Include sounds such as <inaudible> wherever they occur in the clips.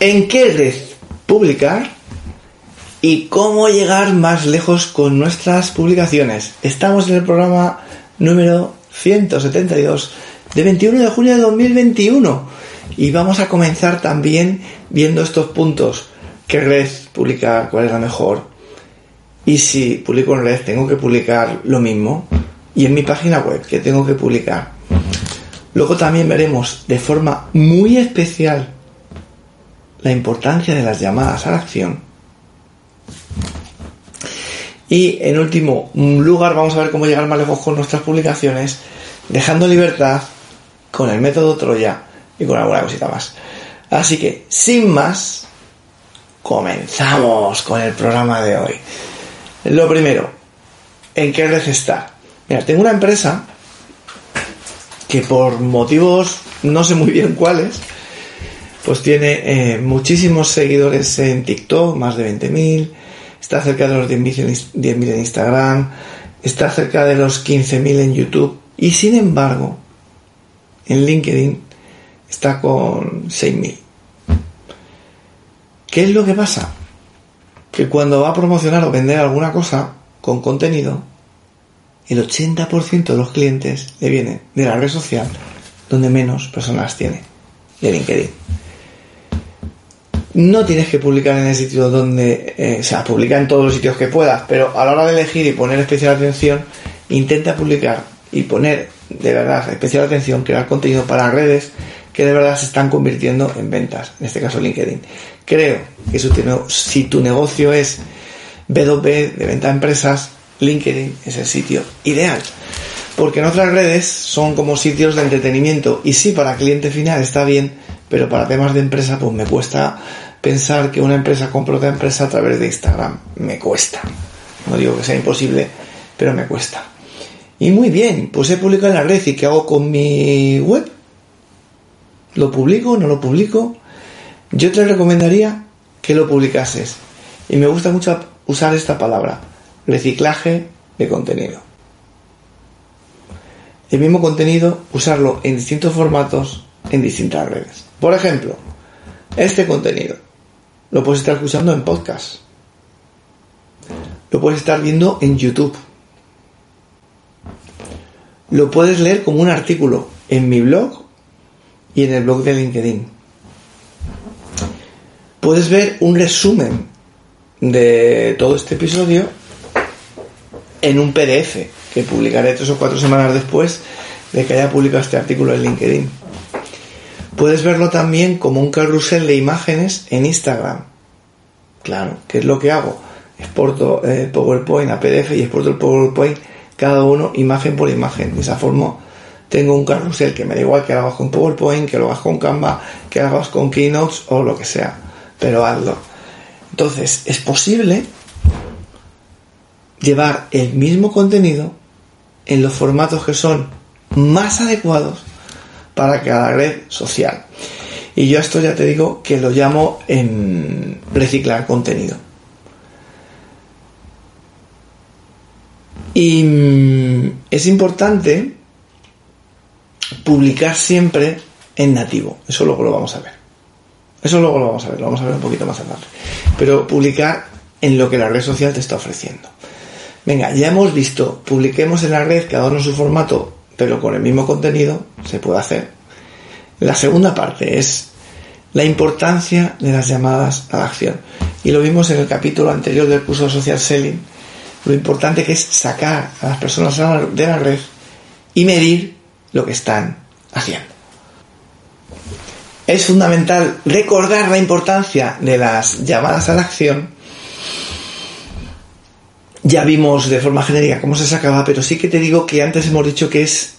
En qué red publicar y cómo llegar más lejos con nuestras publicaciones. Estamos en el programa número 172 de 21 de junio de 2021 y vamos a comenzar también viendo estos puntos. ¿Qué red publicar? ¿Cuál es la mejor? Y si publico en red, tengo que publicar lo mismo. Y en mi página web, que tengo que publicar. Luego también veremos de forma muy especial la importancia de las llamadas a la acción. Y en último lugar vamos a ver cómo llegar más lejos con nuestras publicaciones, dejando libertad con el método Troya y con alguna cosita más. Así que, sin más, comenzamos con el programa de hoy. Lo primero, ¿en qué red está? Mira, tengo una empresa que por motivos no sé muy bien cuáles, pues tiene eh, muchísimos seguidores en TikTok, más de 20.000, está cerca de los 10.000 en Instagram, está cerca de los 15.000 en YouTube y sin embargo en LinkedIn está con 6.000. ¿Qué es lo que pasa? Que cuando va a promocionar o vender alguna cosa con contenido, el 80% de los clientes le vienen de la red social donde menos personas tiene, de LinkedIn no tienes que publicar en el sitio donde, eh, o sea, publica en todos los sitios que puedas, pero a la hora de elegir y poner especial atención, intenta publicar y poner de verdad especial atención, crear contenido para redes que de verdad se están convirtiendo en ventas, en este caso LinkedIn. Creo que si tu negocio es B2B de venta a empresas, LinkedIn es el sitio ideal. Porque en otras redes son como sitios de entretenimiento y sí, para cliente final está bien, pero para temas de empresa pues me cuesta pensar que una empresa compra otra empresa a través de Instagram. Me cuesta. No digo que sea imposible, pero me cuesta. Y muy bien, pues he publicado en la red y ¿qué hago con mi web? ¿Lo publico? ¿No lo publico? Yo te recomendaría que lo publicases. Y me gusta mucho usar esta palabra, reciclaje de contenido. El mismo contenido, usarlo en distintos formatos, en distintas redes. Por ejemplo, este contenido lo puedes estar escuchando en podcast. Lo puedes estar viendo en YouTube. Lo puedes leer como un artículo en mi blog y en el blog de LinkedIn. Puedes ver un resumen de todo este episodio en un PDF que publicaré tres o cuatro semanas después de que haya publicado este artículo en LinkedIn. Puedes verlo también como un carrusel de imágenes en Instagram. Claro, ¿qué es lo que hago? Exporto el PowerPoint a PDF y exporto el PowerPoint cada uno imagen por imagen. De esa forma tengo un carrusel que me da igual que lo hagas con PowerPoint, que lo hagas con Canva, que lo hagas con Keynote o lo que sea. Pero hazlo. Entonces, es posible llevar el mismo contenido en los formatos que son más adecuados para cada red social. Y yo esto ya te digo que lo llamo reciclar contenido. Y mm, es importante publicar siempre en nativo. Eso luego lo vamos a ver. Eso luego lo vamos a ver, lo vamos a ver un poquito más adelante. Pero publicar en lo que la red social te está ofreciendo. Venga, ya hemos visto, publiquemos en la red cada uno en su formato pero con el mismo contenido se puede hacer. La segunda parte es la importancia de las llamadas a la acción. Y lo vimos en el capítulo anterior del curso de Social Selling, lo importante que es sacar a las personas de la red y medir lo que están haciendo. Es fundamental recordar la importancia de las llamadas a la acción. Ya vimos de forma genérica cómo se sacaba, pero sí que te digo que antes hemos dicho que es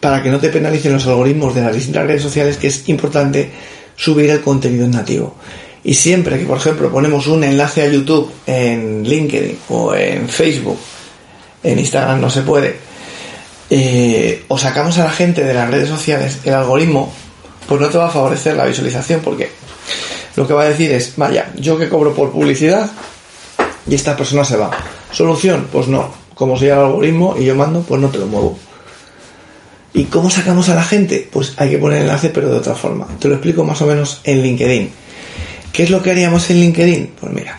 para que no te penalicen los algoritmos de las distintas redes sociales que es importante subir el contenido en nativo. Y siempre que, por ejemplo, ponemos un enlace a YouTube en LinkedIn o en Facebook, en Instagram no se puede, eh, o sacamos a la gente de las redes sociales, el algoritmo, pues no te va a favorecer la visualización porque lo que va a decir es, vaya, yo que cobro por publicidad y esta persona se va. Solución, pues no, como soy el algoritmo y yo mando, pues no te lo muevo. ¿Y cómo sacamos a la gente? Pues hay que poner enlace, pero de otra forma. Te lo explico más o menos en LinkedIn. ¿Qué es lo que haríamos en LinkedIn? Pues mira,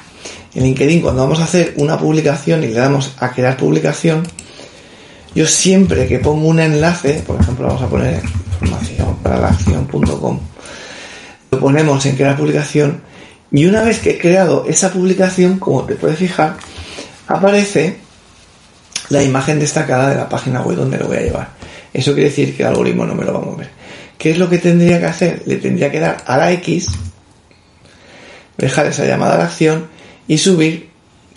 en LinkedIn cuando vamos a hacer una publicación y le damos a crear publicación, yo siempre que pongo un enlace, por ejemplo, vamos a poner información para la acción.com, lo ponemos en crear publicación y una vez que he creado esa publicación, como te puedes fijar, aparece la imagen destacada de la página web donde lo voy a llevar. Eso quiere decir que el algoritmo no me lo va a mover. ¿Qué es lo que tendría que hacer? Le tendría que dar a la X, dejar esa llamada a la acción y subir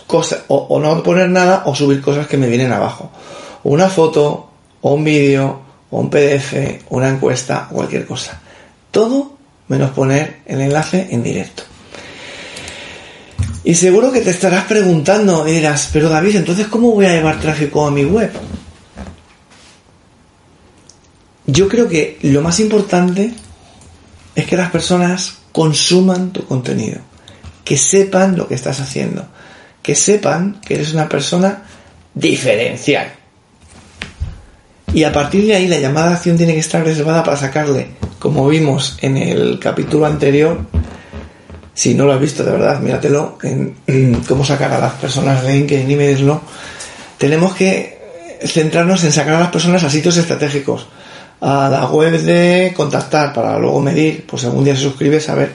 cosas, o, no poner nada, o subir cosas que me vienen abajo. Una foto, o un vídeo, o un PDF, una encuesta, cualquier cosa. Todo menos poner el enlace en directo. Y seguro que te estarás preguntando y dirás, pero David, entonces ¿cómo voy a llevar tráfico a mi web? Yo creo que lo más importante es que las personas consuman tu contenido, que sepan lo que estás haciendo, que sepan que eres una persona diferencial. Y a partir de ahí la llamada de acción tiene que estar reservada para sacarle, como vimos en el capítulo anterior, si no lo has visto de verdad, míratelo, en, <clears throat> cómo sacar a las personas de LinkedIn y medirlo, tenemos que centrarnos en sacar a las personas a sitios estratégicos, a la web de contactar para luego medir, pues algún día se suscribe, saber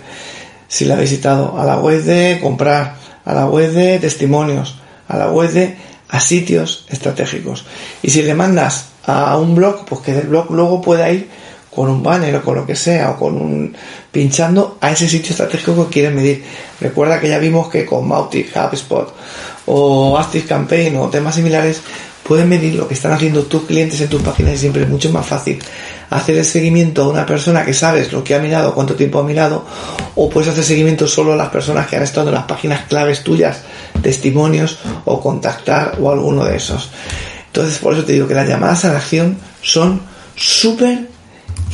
si la ha visitado, a la web de comprar, a la web de testimonios, a la web de a sitios estratégicos. Y si le mandas a un blog, pues que el blog luego pueda ir con un banner o con lo que sea, o con un pinchando a ese sitio estratégico que quieren medir. Recuerda que ya vimos que con Mautic, HubSpot o Active Campaign o temas similares pueden medir lo que están haciendo tus clientes en tus páginas y siempre es mucho más fácil hacer el seguimiento a una persona que sabes lo que ha mirado, cuánto tiempo ha mirado, o puedes hacer seguimiento solo a las personas que han estado en las páginas claves tuyas, testimonios o contactar o alguno de esos. Entonces, por eso te digo que las llamadas a la acción son súper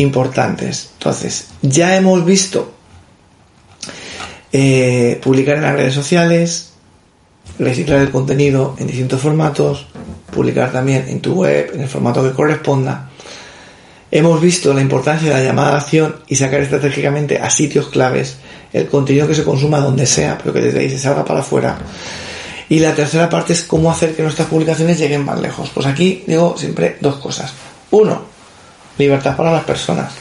importantes. Entonces, ya hemos visto eh, publicar en las redes sociales, reciclar el contenido en distintos formatos, publicar también en tu web en el formato que corresponda. Hemos visto la importancia de la llamada a acción y sacar estratégicamente a sitios claves el contenido que se consuma donde sea, pero que desde ahí se salga para afuera. Y la tercera parte es cómo hacer que nuestras publicaciones lleguen más lejos. Pues aquí digo siempre dos cosas. Uno, Libertad para las personas.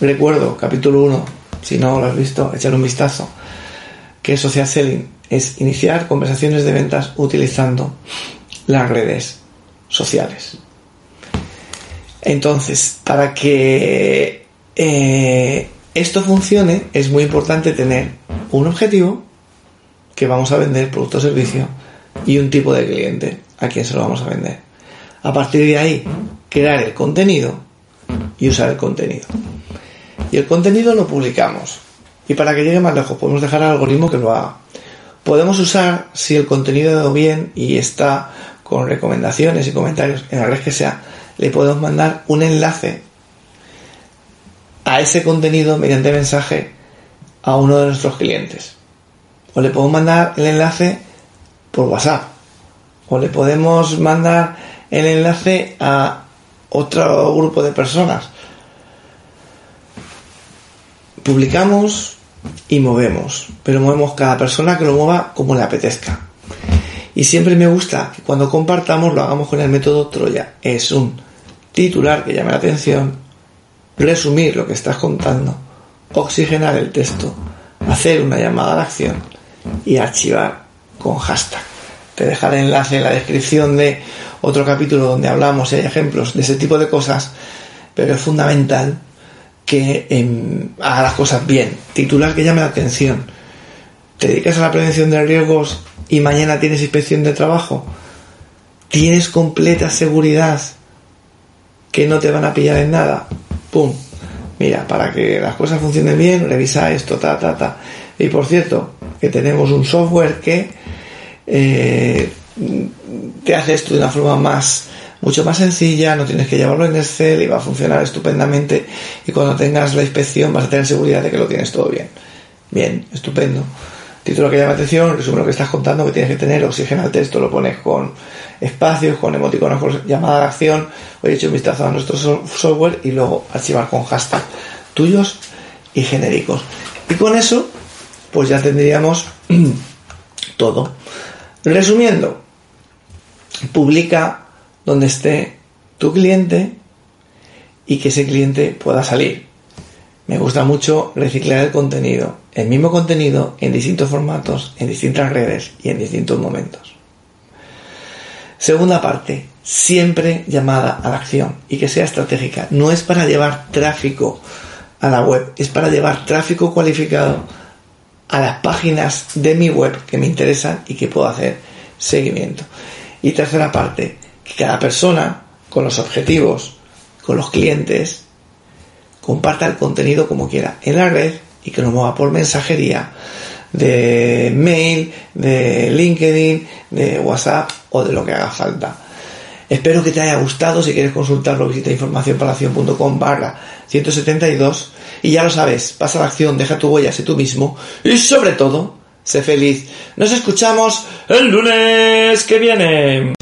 Recuerdo, capítulo 1, si no lo has visto, echar un vistazo, que social selling es iniciar conversaciones de ventas utilizando las redes sociales. Entonces, para que eh, esto funcione, es muy importante tener un objetivo que vamos a vender producto o servicio y un tipo de cliente a quien se lo vamos a vender. A partir de ahí, crear el contenido y usar el contenido. Y el contenido lo publicamos. Y para que llegue más lejos podemos dejar al algoritmo que lo haga. Podemos usar, si el contenido ha bien y está con recomendaciones y comentarios en la red que sea, le podemos mandar un enlace a ese contenido mediante mensaje a uno de nuestros clientes. O le podemos mandar el enlace por WhatsApp. O le podemos mandar el enlace a otro grupo de personas publicamos y movemos, pero movemos cada persona que lo mueva como le apetezca. Y siempre me gusta que cuando compartamos lo hagamos con el método Troya. Es un titular que llame la atención, resumir lo que estás contando, oxigenar el texto, hacer una llamada a la acción y archivar con hashtag. Te dejaré enlace en la descripción de otro capítulo donde hablamos y hay ejemplos de ese tipo de cosas, pero es fundamental que em, haga las cosas bien. Titular que llame la atención. ¿Te dedicas a la prevención de riesgos y mañana tienes inspección de trabajo? ¿Tienes completa seguridad que no te van a pillar en nada. ¡Pum! Mira, para que las cosas funcionen bien, revisa esto, ta, ta, ta. Y por cierto, que tenemos un software que eh, te hace esto de una forma más mucho más sencilla, no tienes que llevarlo en Excel y va a funcionar estupendamente y cuando tengas la inspección vas a tener seguridad de que lo tienes todo bien. Bien, estupendo. Título que llama atención, resume lo que estás contando, que tienes que tener oxígeno al texto, lo pones con espacios, con emoticonos, con llamada de acción, hoy he hecho un vistazo a nuestro software y luego archivar con hashtag tuyos y genéricos. Y con eso, pues ya tendríamos <clears throat> todo. Resumiendo, publica donde esté tu cliente y que ese cliente pueda salir. Me gusta mucho reciclar el contenido, el mismo contenido en distintos formatos, en distintas redes y en distintos momentos. Segunda parte, siempre llamada a la acción y que sea estratégica. No es para llevar tráfico a la web, es para llevar tráfico cualificado a las páginas de mi web que me interesan y que puedo hacer seguimiento. Y tercera parte, que cada persona con los objetivos, con los clientes, comparta el contenido como quiera en la red y que lo mueva por mensajería de mail, de LinkedIn, de WhatsApp o de lo que haga falta. Espero que te haya gustado. Si quieres consultarlo, visita informacionpalación.com barra 172. Y ya lo sabes, pasa la acción, deja tu huella, sé tú mismo. Y sobre todo, sé feliz. Nos escuchamos el lunes que viene.